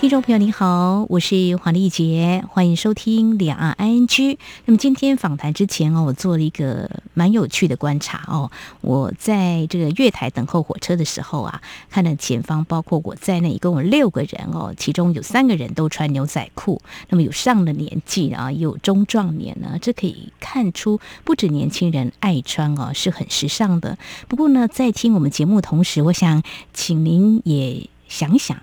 听众朋友您好，我是黄丽杰，欢迎收听两岸 ING。那么今天访谈之前哦，我做了一个蛮有趣的观察哦。我在这个月台等候火车的时候啊，看到前方包括我在内一共有六个人哦，其中有三个人都穿牛仔裤，那么有上了年纪啊，有中壮年呢，这可以看出不止年轻人爱穿哦，是很时尚的。不过呢，在听我们节目同时，我想请您也想想。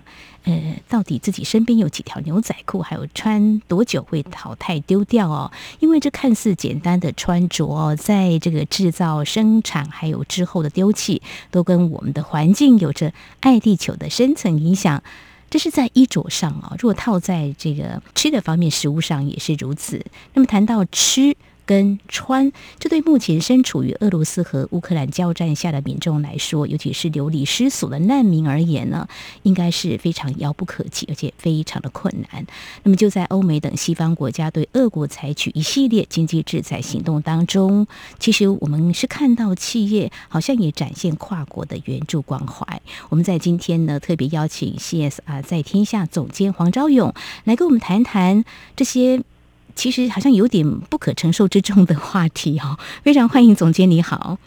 呃，到底自己身边有几条牛仔裤，还有穿多久会淘汰丢掉哦？因为这看似简单的穿着哦，在这个制造、生产还有之后的丢弃，都跟我们的环境有着爱地球的深层影响。这是在衣着上哦，如果套在这个吃的方面，食物上也是如此。那么谈到吃。跟穿，这对目前身处于俄罗斯和乌克兰交战下的民众来说，尤其是流离失所的难民而言呢，应该是非常遥不可及，而且非常的困难。那么就在欧美等西方国家对俄国采取一系列经济制裁行动当中，其实我们是看到企业好像也展现跨国的援助关怀。我们在今天呢，特别邀请 CSR 在天下总监黄昭勇来跟我们谈谈这些。其实好像有点不可承受之重的话题哦，非常欢迎总监，你好，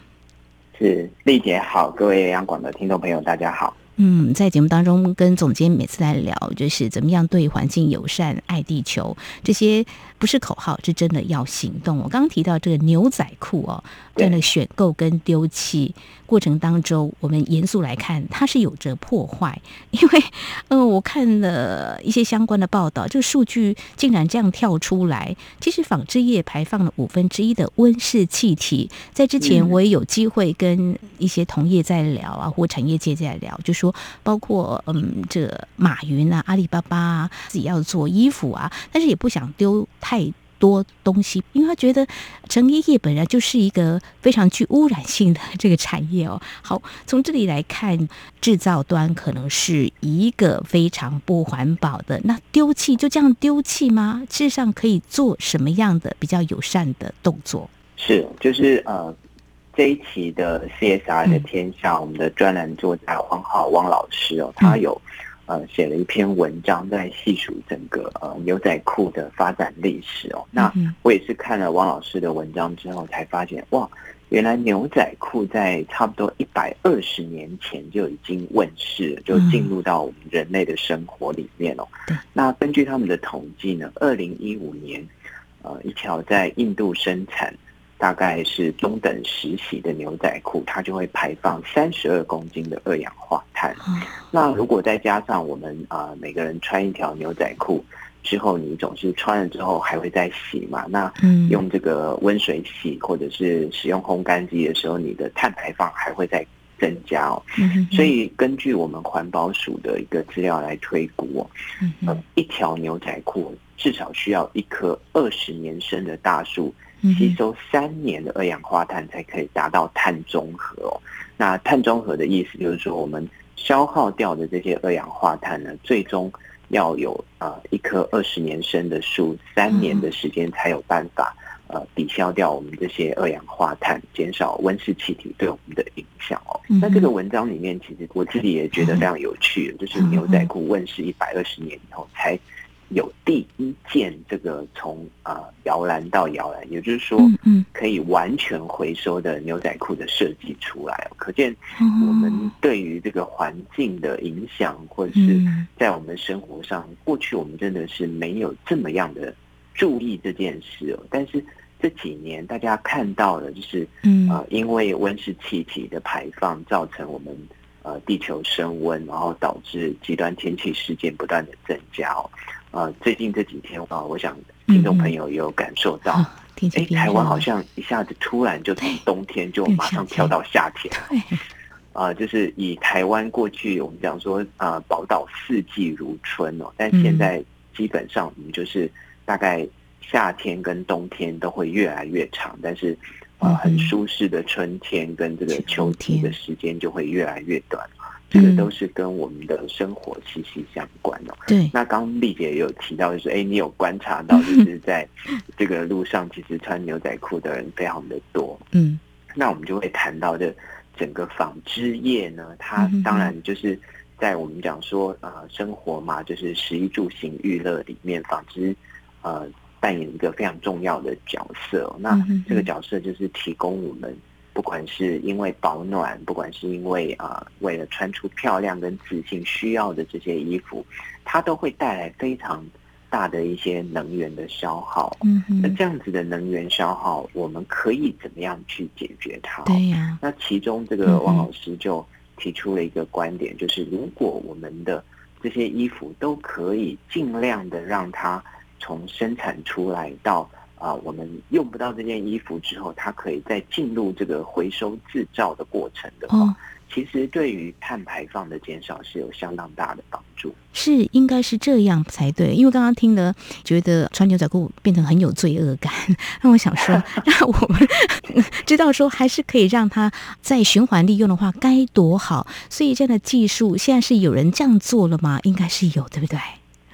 是丽姐好，各位央广的听众朋友大家好。嗯，在节目当中跟总监每次来聊，就是怎么样对环境友善、爱地球，这些不是口号，是真的要行动。我刚刚提到这个牛仔裤哦，在那个选购跟丢弃过程当中，我们严肃来看，它是有着破坏。因为，嗯，我看了一些相关的报道，这个数据竟然这样跳出来。其实纺织业排放了五分之一的温室气体。在之前，我也有机会跟一些同业在聊啊，或产业界在聊，就说。包括嗯，这马云啊，阿里巴巴啊，自己要做衣服啊，但是也不想丢太多东西，因为他觉得成衣业本来就是一个非常具污染性的这个产业哦。好，从这里来看，制造端可能是一个非常不环保的。那丢弃就这样丢弃吗？事实上可以做什么样的比较友善的动作？是，就是呃。这一期的 CSR 的天下，嗯、我们的专栏作家汪浩汪老师哦，他有呃写了一篇文章，在细数整个呃牛仔裤的发展历史哦。那我也是看了汪老师的文章之后，才发现哇，原来牛仔裤在差不多一百二十年前就已经问世了，就进入到我们人类的生活里面哦。那根据他们的统计呢，二零一五年，呃，一条在印度生产。大概是中等时期的牛仔裤，它就会排放三十二公斤的二氧化碳。那如果再加上我们啊、呃，每个人穿一条牛仔裤之后，你总是穿了之后还会再洗嘛？那用这个温水洗或者是使用烘干机的时候，你的碳排放还会再增加哦。所以根据我们环保署的一个资料来推估哦，呃，一条牛仔裤至少需要一棵二十年生的大树。吸收三年的二氧化碳才可以达到碳中和哦。那碳中和的意思就是说，我们消耗掉的这些二氧化碳呢，最终要有呃一棵二十年生的树，三年的时间才有办法呃抵消掉我们这些二氧化碳，减少温室气体对我们的影响哦。那这个文章里面，其实我自己也觉得非常有趣，就是牛仔裤问世一百二十年以后才。有第一件这个从啊摇篮到摇篮，也就是说，可以完全回收的牛仔裤的设计出来，可见我们对于这个环境的影响，或者是在我们生活上，过去我们真的是没有这么样的注意这件事哦。但是这几年大家看到的，就是呃，因为温室气体的排放，造成我们呃地球升温，然后导致极端天气事件不断的增加哦。呃，最近这几天啊，我想听众朋友也有感受到，哎、嗯嗯，台湾好像一下子突然就从冬天就马上跳到夏天，啊、呃，就是以台湾过去我们讲说啊，宝岛四季如春哦，但现在基本上我们就是大概夏天跟冬天都会越来越长，但是啊、呃，很舒适的春天跟这个秋天的时间就会越来越短。这个都是跟我们的生活息息相关哦。对，那刚刚丽姐也有提到，就是哎，你有观察到，就是 在这个路上，其实穿牛仔裤的人非常的多。嗯，那我们就会谈到这整个纺织业呢，它当然就是在我们讲说呃生活嘛，就是食衣住行娱乐里面，纺织呃扮演一个非常重要的角色。那这个角色就是提供我们。不管是因为保暖，不管是因为啊、呃，为了穿出漂亮跟自信需要的这些衣服，它都会带来非常大的一些能源的消耗。嗯哼，那这样子的能源消耗，我们可以怎么样去解决它？对呀。那其中这个王老师就提出了一个观点，就是如果我们的这些衣服都可以尽量的让它从生产出来到。啊，我们用不到这件衣服之后，它可以再进入这个回收制造的过程的话，哦、其实对于碳排放的减少是有相当大的帮助。是，应该是这样才对。因为刚刚听了，觉得穿牛仔裤变成很有罪恶感。那我想说，那我们知道说，还是可以让它再循环利用的话，该多好。所以这样的技术，现在是有人这样做了吗？应该是有，对不对？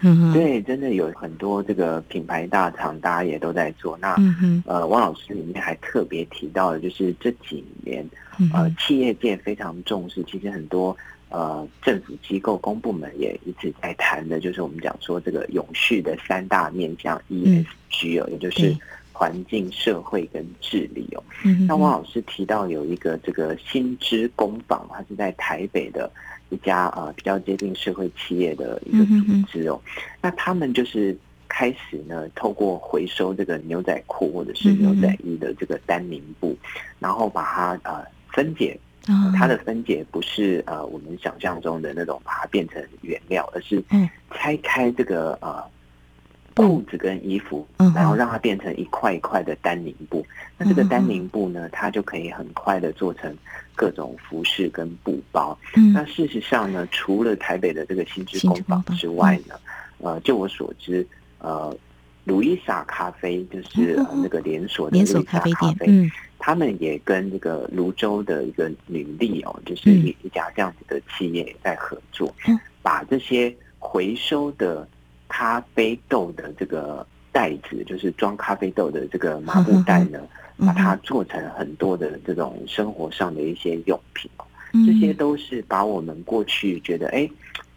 嗯，对，真的有很多这个品牌大厂，大家也都在做。那、嗯、呃，汪老师里面还特别提到的，就是这几年呃，企业界非常重视，其实很多呃政府机构、公部门也一直在谈的，就是我们讲说这个永续的三大面向 ESG 哦，也就是环境、社会跟治理哦。那汪老师提到有一个这个新知工坊，它是在台北的。一家呃比较接近社会企业的一个组织哦，那他们就是开始呢，透过回收这个牛仔裤或者是牛仔衣的这个丹宁布，然后把它呃分解，它的分解不是呃我们想象中的那种把它变成原料，而是拆开这个呃。裤子跟衣服，然后让它变成一块一块的单宁布。那这个单宁布呢，它就可以很快的做成各种服饰跟布包。那事实上呢，除了台北的这个新知工坊之外呢，呃，就我所知，呃，路易莎咖啡就是那个连锁的连锁咖啡店，嗯，他们也跟这个泸州的一个女力哦，就是一一家这样子的企业在合作，把这些回收的。咖啡豆的这个袋子，就是装咖啡豆的这个麻布袋呢，把它做成很多的这种生活上的一些用品，这些都是把我们过去觉得哎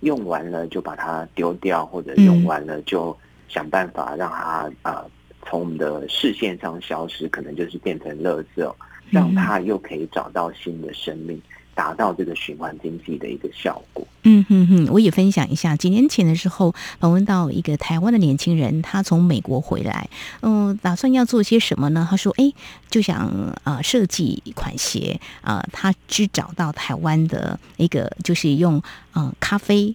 用完了就把它丢掉，或者用完了就想办法让它啊从我们的视线上消失，可能就是变成垃圾，让它又可以找到新的生命。达到这个循环经济的一个效果。嗯哼哼，我也分享一下，几年前的时候访问到一个台湾的年轻人，他从美国回来，嗯，打算要做些什么呢？他说，哎，就想啊设计一款鞋啊，他只找到台湾的一个，就是用嗯咖啡，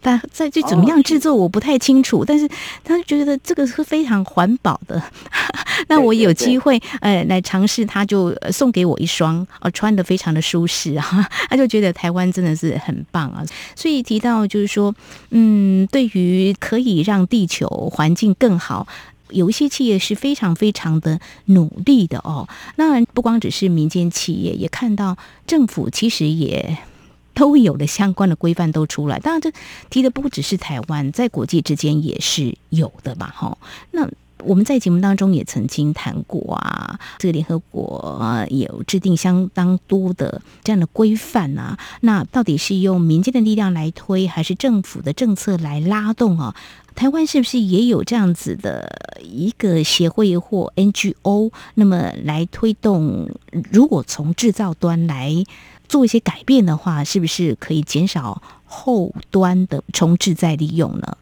但在这怎么样制作我不太清楚，但是他觉得这个是非常环保的。那我有机会呃来尝试，他就送给我一双，呃穿的非常的舒适啊。他就觉得台湾真的是很棒啊，所以提到就是说，嗯，对于可以让地球环境更好，有一些企业是非常非常的努力的哦。那不光只是民间企业，也看到政府其实也都有的相关的规范都出来。当然，这提的不只是台湾，在国际之间也是有的嘛，哈。那。我们在节目当中也曾经谈过啊，这个联合国有制定相当多的这样的规范啊。那到底是用民间的力量来推，还是政府的政策来拉动啊？台湾是不是也有这样子的一个协会或 NGO？那么来推动，如果从制造端来做一些改变的话，是不是可以减少后端的重置再利用呢？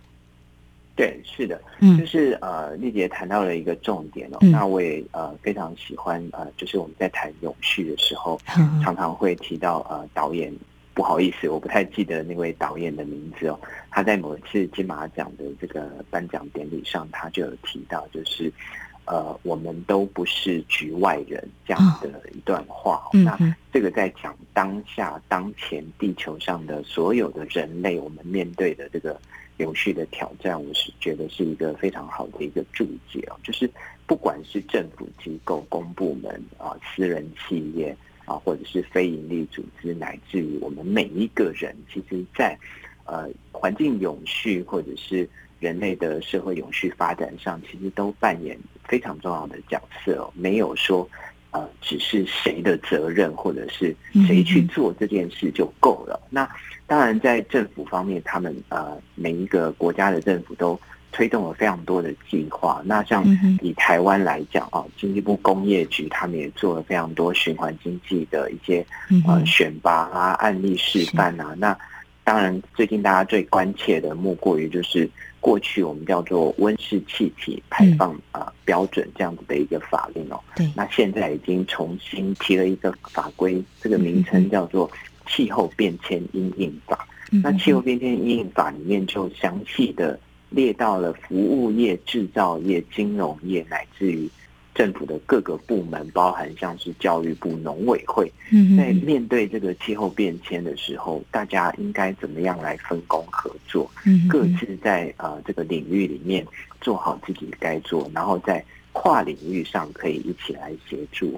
对，是的，嗯，就是呃，丽姐谈到了一个重点哦，嗯、那我也呃非常喜欢呃，就是我们在谈永续的时候，嗯、常常会提到呃导演，不好意思，我不太记得那位导演的名字哦，他在某一次金马奖的这个颁奖典礼上，他就有提到，就是呃，我们都不是局外人这样的一段话，那这个在讲当下当前地球上的所有的人类，我们面对的这个。永续的挑战，我是觉得是一个非常好的一个注解哦。就是不管是政府机构、公部门啊、私人企业啊，或者是非营利组织，乃至于我们每一个人，其实在呃环境永续或者是人类的社会永续发展上，其实都扮演非常重要的角色哦。没有说呃只是谁的责任，或者是谁去做这件事就够了。那当然，在政府方面，他们呃每一个国家的政府都推动了非常多的计划。那像以台湾来讲啊，经济部工业局他们也做了非常多循环经济的一些呃选拔啊、案例示范啊。那当然，最近大家最关切的莫过于就是过去我们叫做温室气体排放啊标准这样子的一个法令哦。对。那现在已经重新提了一个法规，这个名称叫做。气候变迁因应法，那气候变迁因应法里面就详细的列到了服务业、制造业、金融业，乃至于政府的各个部门，包含像是教育部、农委会，在面对这个气候变迁的时候，大家应该怎么样来分工合作？各自在呃这个领域里面做好自己该做，然后在。跨领域上可以一起来协助。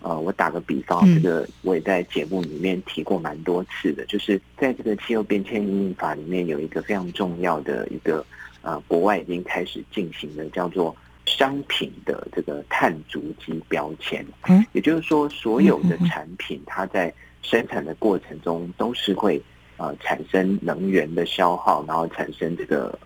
呃，我打个比方，这个我也在节目里面提过蛮多次的，就是在这个气候变迁因应法里面有一个非常重要的一个呃，国外已经开始进行的叫做商品的这个碳足迹标签。嗯，也就是说，所有的产品它在生产的过程中都是会呃产生能源的消耗，然后产生这个。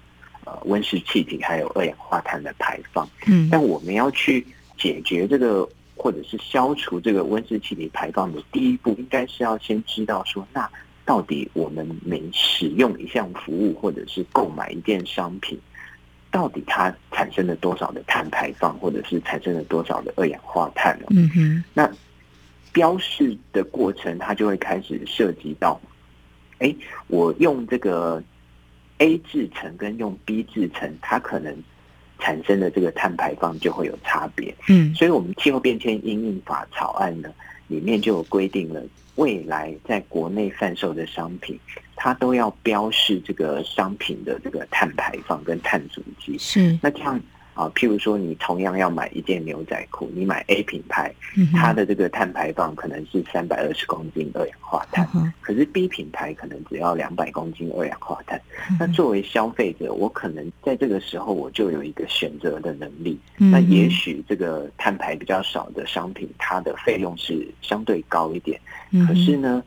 呃，温室气体还有二氧化碳的排放，嗯，但我们要去解决这个或者是消除这个温室气体排放的第一步，应该是要先知道说，那到底我们每使用一项服务或者是购买一件商品，到底它产生了多少的碳排放，或者是产生了多少的二氧化碳呢？嗯哼，那标示的过程，它就会开始涉及到，哎，我用这个。A 制程跟用 B 制程，它可能产生的这个碳排放就会有差别。嗯，所以，我们气候变迁因应法草案呢，里面就有规定了，未来在国内贩售的商品，它都要标示这个商品的这个碳排放跟碳足迹。是，那这样。啊，譬如说，你同样要买一件牛仔裤，你买 A 品牌，它的这个碳排放可能是三百二十公斤二氧化碳，可是 B 品牌可能只要两百公斤二氧化碳。那作为消费者，我可能在这个时候我就有一个选择的能力。那也许这个碳排比较少的商品，它的费用是相对高一点。可是呢，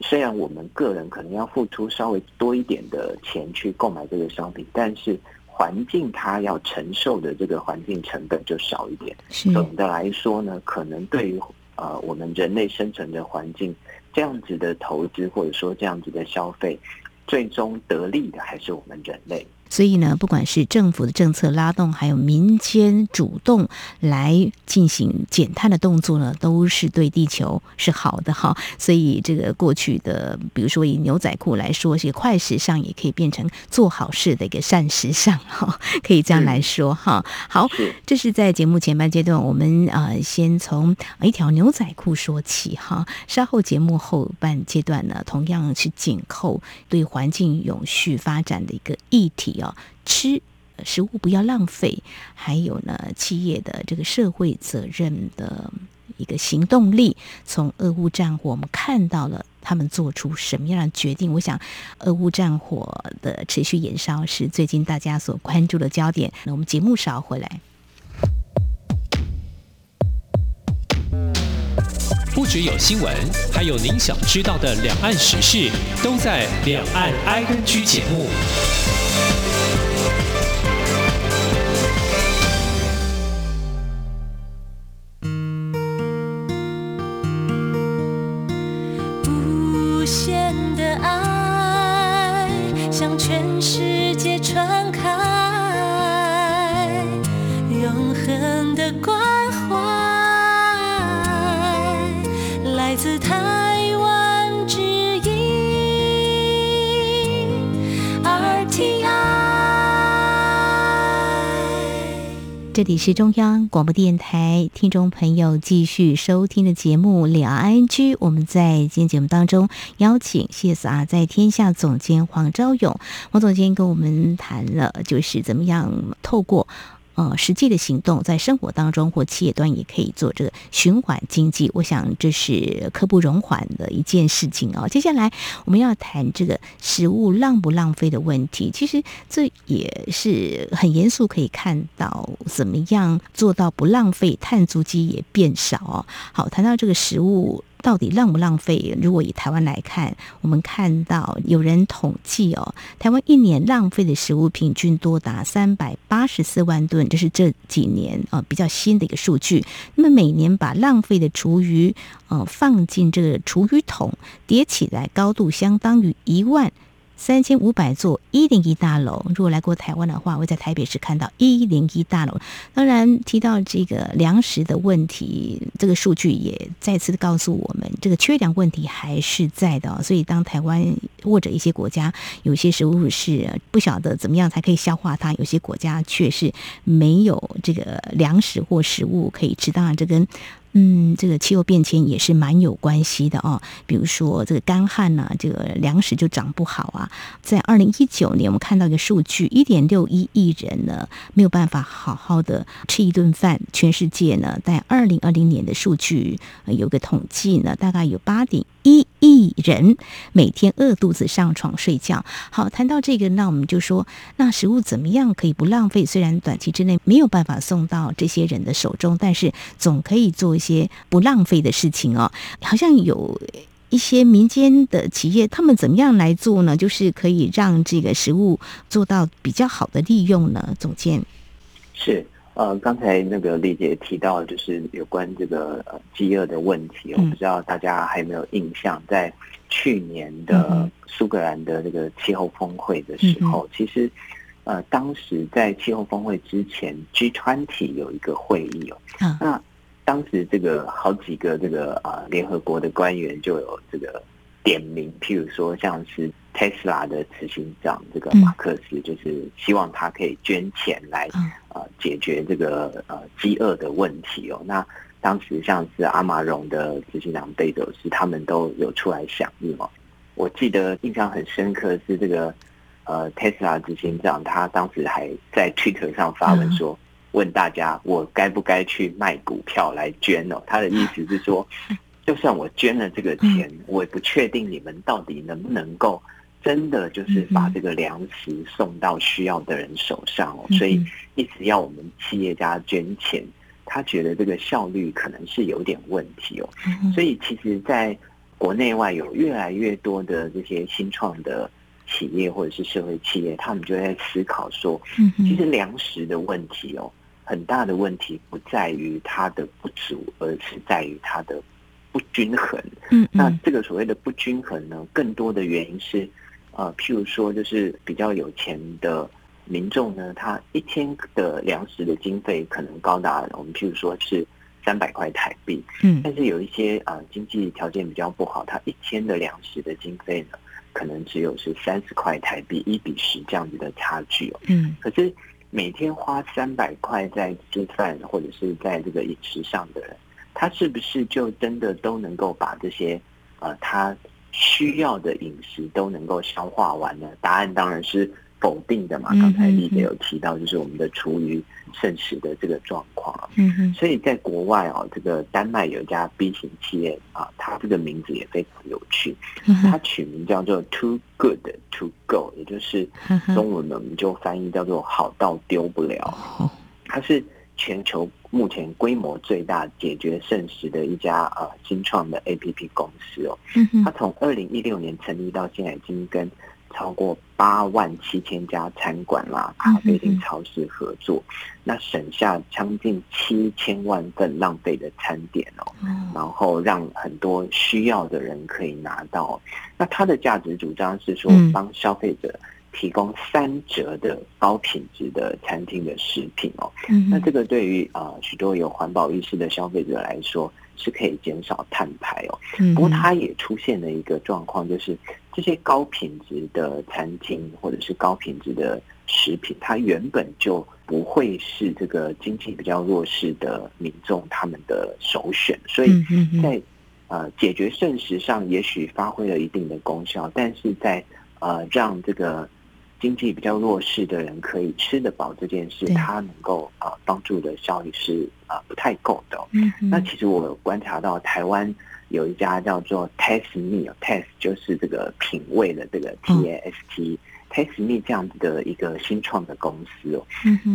虽然我们个人可能要付出稍微多一点的钱去购买这个商品，但是。环境它要承受的这个环境成本就少一点。总的来说呢，可能对于呃我们人类生存的环境，这样子的投资或者说这样子的消费，最终得利的还是我们人类。所以呢，不管是政府的政策拉动，还有民间主动来进行减碳的动作呢，都是对地球是好的哈。所以这个过去的，比如说以牛仔裤来说，是快时尚，也可以变成做好事的一个善时尚哈，可以这样来说哈。好，这是在节目前半阶段，我们呃先从一条牛仔裤说起哈。稍后节目后半阶段呢，同样是紧扣对环境永续发展的一个议题。要吃食物不要浪费，还有呢，企业的这个社会责任的一个行动力。从俄乌战火，我们看到了他们做出什么样的决定。我想，俄乌战火的持续延烧是最近大家所关注的焦点。那我们节目稍回来，不只有新闻，还有您想知道的两岸时事，都在《两岸 ING》节目。这里是中央广播电台听众朋友继续收听的节目《两岸居》，我们在今天节目当中邀请谢谢啊在天下总监黄昭勇，黄总监跟我们谈了，就是怎么样透过呃实际的行动，在生活当中或企业端也可以做这个循环经济。我想这是刻不容缓的一件事情哦。接下来我们要谈这个食物浪不浪费的问题，其实这也是很严肃，可以看到怎么样做到不浪费，碳足迹也变少哦。好，谈到这个食物。到底浪不浪费？如果以台湾来看，我们看到有人统计哦，台湾一年浪费的食物平均多达三百八十四万吨，这是这几年呃比较新的一个数据。那么每年把浪费的厨余呃放进这个厨余桶叠起来，高度相当于一万。三千五百座一零一大楼，如果来过台湾的话，会在台北市看到一零一大楼。当然，提到这个粮食的问题，这个数据也再次告诉我们，这个缺粮问题还是在的。所以，当台湾或者一些国家有些食物是不晓得怎么样才可以消化它，有些国家却是没有这个粮食或食物可以吃。当然，这跟嗯，这个气候变迁也是蛮有关系的哦。比如说这个干旱呢，这个粮食就长不好啊。在二零一九年，我们看到一个数据，一点六一亿人呢没有办法好好的吃一顿饭。全世界呢，在二零二零年的数据有个统计呢，大概有八点一亿人每天饿肚子上床睡觉。好，谈到这个，那我们就说，那食物怎么样可以不浪费？虽然短期之内没有办法送到这些人的手中，但是总可以做一些不浪费的事情哦。好像有一些民间的企业，他们怎么样来做呢？就是可以让这个食物做到比较好的利用呢？总监是。呃，刚才那个丽姐提到，就是有关这个呃饥饿的问题，我不知道大家还有没有印象，在去年的苏格兰的这个气候峰会的时候，其实呃当时在气候峰会之前，G20 有一个会议哦，那当时这个好几个这个啊联合国的官员就有这个点名，譬如说像是。Tesla 的执行长这个马克思，就是希望他可以捐钱来呃解决这个呃饥饿的问题哦。那当时像是阿玛荣的执行长贝佐斯，他们都有出来响应哦。我记得印象很深刻是这个呃 Tesla 执行长，他当时还在 Twitter 上发文说，问大家我该不该去卖股票来捐哦？他的意思是说，就算我捐了这个钱，我也不确定你们到底能不能够。真的就是把这个粮食送到需要的人手上哦，所以一直要我们企业家捐钱，他觉得这个效率可能是有点问题哦。所以其实，在国内外有越来越多的这些新创的企业或者是社会企业，他们就在思考说，其实粮食的问题哦，很大的问题不在于它的不足，而是在于它的不均衡。那这个所谓的不均衡呢，更多的原因是。呃，譬如说，就是比较有钱的民众呢，他一天的粮食的经费可能高达我们譬如说是三百块台币，嗯，但是有一些啊、呃、经济条件比较不好，他一天的粮食的经费呢，可能只有是三十块台币，一比十这样子的差距哦，嗯，可是每天花三百块在吃饭或者是在这个饮食上的人，他是不是就真的都能够把这些呃他需要的饮食都能够消化完呢？答案当然是否定的嘛。刚才丽姐有提到，就是我们的厨余剩食的这个状况。嗯嗯。所以在国外哦，这个丹麦有一家 B 型企业啊，它这个名字也非常有趣，它取名叫做 Too Good to Go，也就是中文呢，我们就翻译叫做好到丢不了。它是。全球目前规模最大解决剩食的一家呃新创的 APP 公司哦，嗯它从二零一六年成立到现在，已经跟超过八万七千家餐馆啦、咖啡厅、超市合作，那省下将近七千万份浪费的餐点哦，然后让很多需要的人可以拿到。那它的价值主张是说，帮消费者。提供三折的高品质的餐厅的食品哦，那这个对于啊许多有环保意识的消费者来说是可以减少碳排哦。不过它也出现了一个状况，就是这些高品质的餐厅或者是高品质的食品，它原本就不会是这个经济比较弱势的民众他们的首选，所以在呃解决剩食上也许发挥了一定的功效，但是在呃让这个。经济比较弱势的人可以吃得饱这件事，它能够啊、呃、帮助的效益是啊、呃、不太够的。嗯，那其实我有观察到台湾有一家叫做 Taste Me，Taste 就是这个品味的这个 T A S T。Taste Me 这样子的一个新创的公司哦，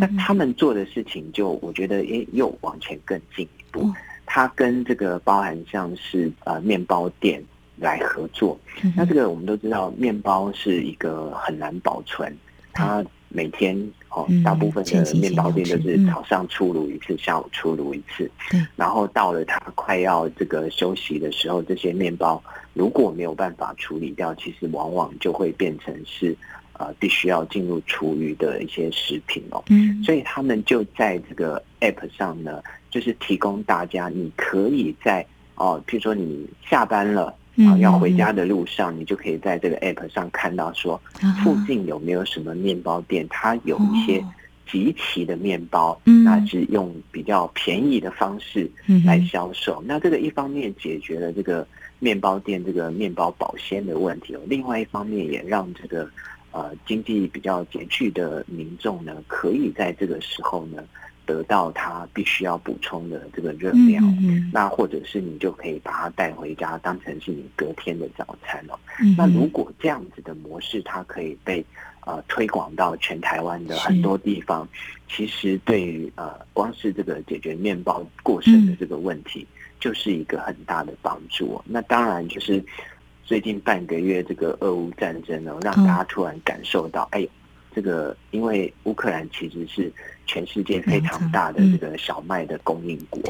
那他们做的事情就我觉得诶又往前更进一步，它跟这个包含像是呃面包店来合作，那这个我们都知道面包是一个很难保存，它每天哦大部分的面包店都是早上出炉一次，下午出炉一次，然后到了它快要这个休息的时候，这些面包如果没有办法处理掉，其实往往就会变成是。呃，必须要进入厨余的一些食品哦，嗯，所以他们就在这个 App 上呢，就是提供大家，你可以在哦，譬如说你下班了啊，要回家的路上，你就可以在这个 App 上看到说，附近有没有什么面包店，它有一些即期的面包，那是用比较便宜的方式来销售。那这个一方面解决了这个面包店这个面包保鲜的问题哦，另外一方面也让这个。呃，经济比较拮据的民众呢，可以在这个时候呢，得到他必须要补充的这个热量。嗯嗯。那或者是你就可以把它带回家，当成是你隔天的早餐哦。嗯。那如果这样子的模式，它可以被呃推广到全台湾的很多地方，其实对于呃光是这个解决面包过剩的这个问题，就是一个很大的帮助。那当然就是。最近半个月，这个俄乌战争呢，让大家突然感受到，哎，这个因为乌克兰其实是全世界非常大的这个小麦的供应国，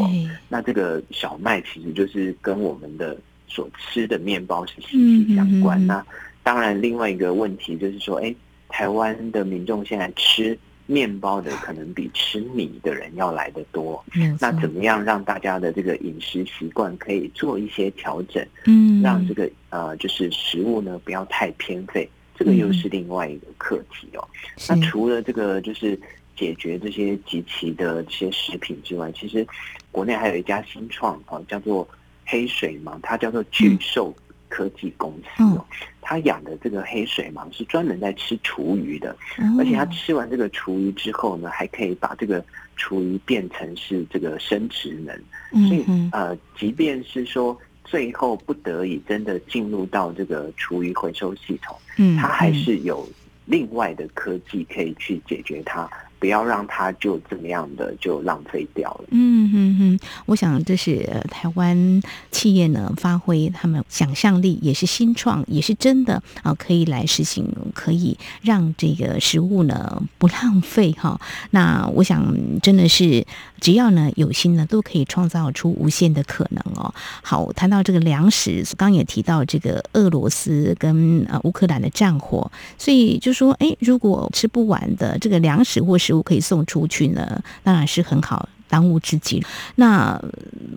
那这个小麦其实就是跟我们的所吃的面包是息息相关。那当然，另外一个问题就是说，哎，台湾的民众现在吃。面包的可能比吃米的人要来得多，那怎么样让大家的这个饮食习惯可以做一些调整？嗯，让这个呃就是食物呢不要太偏废，这个又是另外一个课题哦。那除了这个就是解决这些即期的这些食品之外，其实国内还有一家新创啊，叫做黑水芒，它叫做巨兽。科技公司哦，它养的这个黑水蟒是专门在吃厨余的，而且它吃完这个厨余之后呢，还可以把这个厨余变成是这个生殖能，所以呃，即便是说最后不得已真的进入到这个厨余回收系统，嗯，它还是有另外的科技可以去解决它。不要让它就怎么样的就浪费掉了。嗯嗯嗯，我想这是台湾企业呢发挥他们想象力，也是新创，也是真的啊，可以来实行，可以让这个食物呢不浪费哈。那我想真的是只要呢有心呢，都可以创造出无限的可能哦。好，谈到这个粮食，刚也提到这个俄罗斯跟呃乌克兰的战火，所以就说哎，如果吃不完的这个粮食或是都可以送出去呢，当然是很好，当务之急。那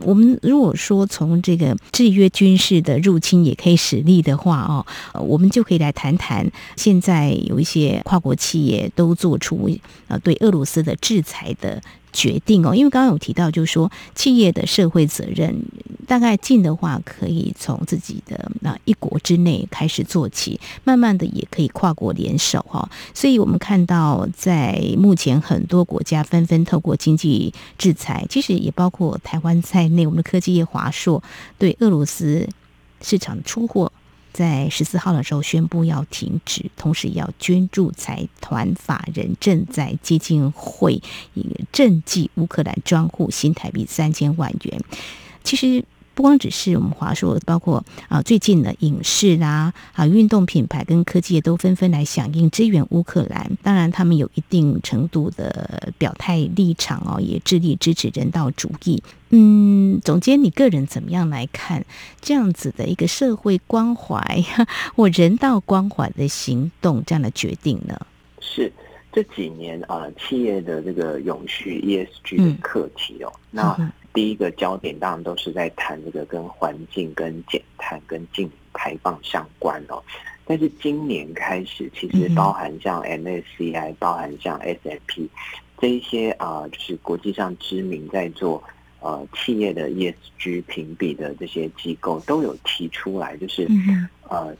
我们如果说从这个制约军事的入侵也可以使力的话哦，我们就可以来谈谈现在有一些跨国企业都做出呃对俄罗斯的制裁的。决定哦，因为刚刚有提到，就是说企业的社会责任，大概近的话可以从自己的那一国之内开始做起，慢慢的也可以跨国联手哈。所以我们看到，在目前很多国家纷纷透过经济制裁，其实也包括台湾在内，我们的科技业华硕对俄罗斯市场出货。在十四号的时候宣布要停止，同时要捐助财团法人正在基金会，以賑济乌克兰专户新台币三千万元。其实。不光只是我们华硕，包括啊最近的影视啦啊运动品牌跟科技业都纷纷来响应支援乌克兰。当然，他们有一定程度的表态立场哦，也致力支持人道主义。嗯，总监，你个人怎么样来看这样子的一个社会关怀 或人道关怀的行动这样的决定呢？是这几年啊，企业的这个永续 ESG 的课题哦，嗯、那。第一个焦点当然都是在谈这个跟环境、跟减碳、跟净排放相关哦。但是今年开始，其实包含像 MSCI、包含像 S&P 这一些啊，就是国际上知名在做呃企业的 ESG 评比的这些机构，都有提出来，就是呃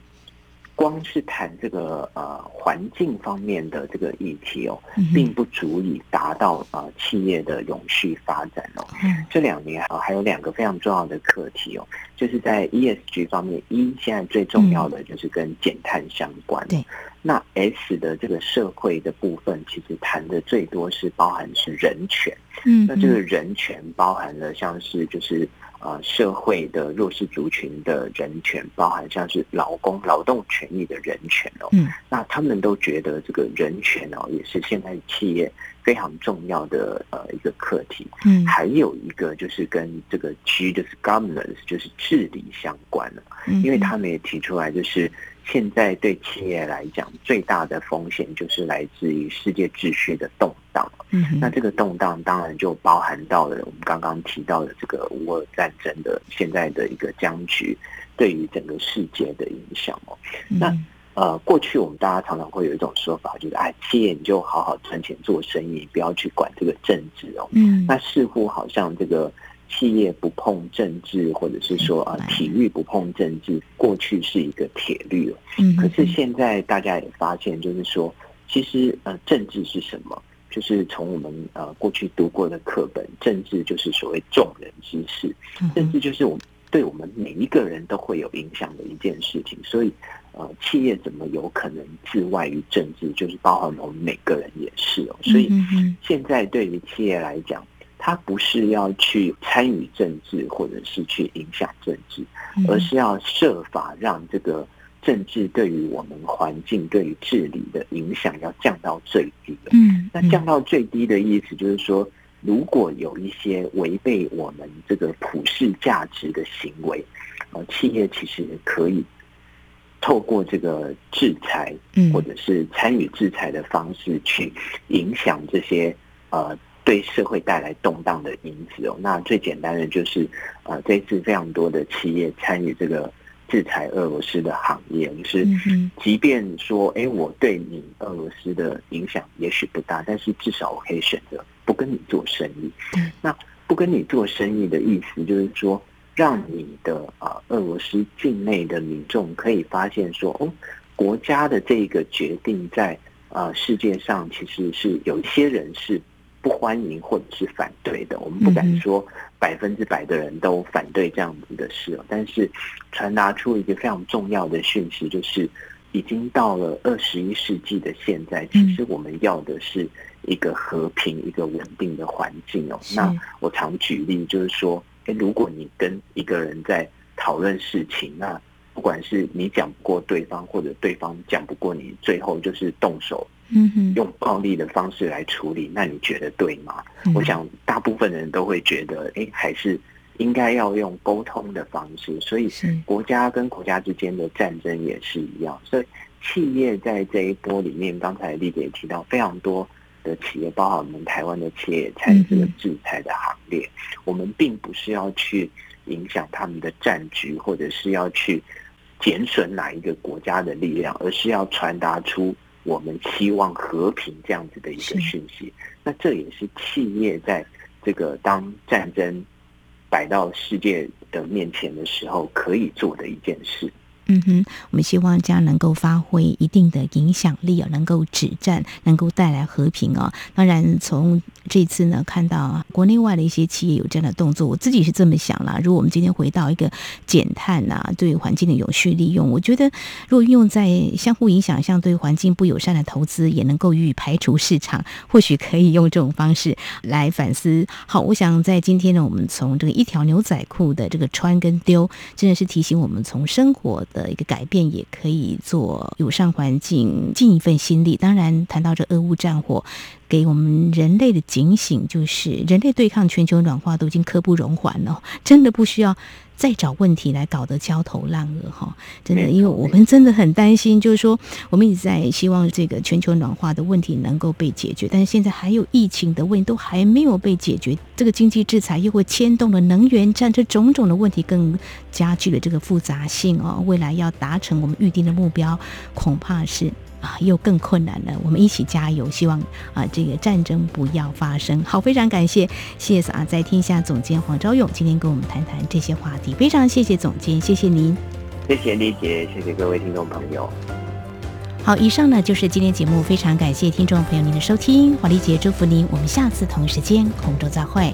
光是谈这个呃环境方面的这个议题哦，并不足以达到呃企业的永续发展哦。嗯、这两年啊，还有两个非常重要的课题哦，就是在 ESG 方面，一现在最重要的就是跟减碳相关。对、嗯，那 S 的这个社会的部分，其实谈的最多是包含是人权。嗯，那这个人权包含了像是就是。呃，社会的弱势族群的人权，包含像是劳工劳动权益的人权哦，嗯，那他们都觉得这个人权哦，也是现在企业非常重要的呃一个课题，嗯，还有一个就是跟这个 G 就是 governance 就是治理相关了，嗯，因为他们也提出来就是。现在对企业来讲，最大的风险就是来自于世界秩序的动荡。嗯，那这个动荡当然就包含到了我们刚刚提到的这个乌俄战争的现在的一个僵局，对于整个世界的影响哦。那呃，过去我们大家常常会有一种说法，就是哎，企业你就好好赚钱做生意，不要去管这个政治哦。嗯，那似乎好像这个。企业不碰政治，或者是说啊，体育不碰政治，过去是一个铁律了。嗯，可是现在大家也发现，就是说，其实呃，政治是什么？就是从我们呃过去读过的课本，政治就是所谓众人之事，政治就是我们对我们每一个人都会有影响的一件事情。所以呃，企业怎么有可能自外于政治？就是包含我们每个人也是哦。所以现在对于企业来讲。他不是要去参与政治，或者是去影响政治，而是要设法让这个政治对于我们环境、对于治理的影响要降到最低。嗯，那降到最低的意思就是说，如果有一些违背我们这个普世价值的行为，呃，企业其实可以透过这个制裁，或者是参与制裁的方式去影响这些呃。对社会带来动荡的因子哦，那最简单的就是，呃，这次非常多的企业参与这个制裁俄罗斯的行业，就是，即便说，哎，我对你俄罗斯的影响也许不大，但是至少我可以选择不跟你做生意。那不跟你做生意的意思就是说，让你的啊俄罗斯境内的民众可以发现说，哦，国家的这个决定在啊世界上其实是有一些人是。不欢迎或者是反对的，我们不敢说百分之百的人都反对这样子的事，但是传达出一个非常重要的讯息，就是已经到了二十一世纪的现在，其实我们要的是一个和平、一个稳定的环境哦。那我常举例，就是说，诶，如果你跟一个人在讨论事情，那不管是你讲不过对方，或者对方讲不过你，最后就是动手。嗯哼，用暴力的方式来处理，那你觉得对吗？嗯、我想大部分人都会觉得，哎，还是应该要用沟通的方式。所以，国家跟国家之间的战争也是一样。所以，企业在这一波里面，刚才丽姐也提到，非常多的企业，包括我们台湾的企业，参与这个制裁的行列。嗯、我们并不是要去影响他们的战局，或者是要去减损哪一个国家的力量，而是要传达出。我们希望和平这样子的一个讯息，那这也是企业在这个当战争摆到世界的面前的时候可以做的一件事。嗯哼，我们希望这样能够发挥一定的影响力啊，能够止战，能够带来和平啊。当然，从这次呢，看到国内外的一些企业有这样的动作，我自己是这么想啦。如果我们今天回到一个减碳啊，对环境的永续利用，我觉得如果运用在相互影响、像对环境不友善的投资，也能够予以排除市场，或许可以用这种方式来反思。好，我想在今天呢，我们从这个一条牛仔裤的这个穿跟丢，真的是提醒我们从生活的一个改变，也可以做友善环境，尽一份心力。当然，谈到这俄乌战火，给我们人类的警醒，就是人类对抗全球暖化都已经刻不容缓了，真的不需要。再找问题来搞得焦头烂额哈，真的，因为我们真的很担心，就是说，我们一直在希望这个全球暖化的问题能够被解决，但是现在还有疫情的问题都还没有被解决，这个经济制裁又会牵动了能源战，这种种的问题更加剧了这个复杂性哦。未来要达成我们预定的目标，恐怕是。啊，又更困难了。我们一起加油，希望啊，这个战争不要发生。好，非常感谢 CSR 在天下总监黄昭勇今天跟我们谈谈这些话题，非常谢谢总监，谢谢您。谢谢丽姐，谢谢各位听众朋友。好，以上呢就是今天节目，非常感谢听众朋友您的收听，华丽姐祝福您，我们下次同一时间空中再会。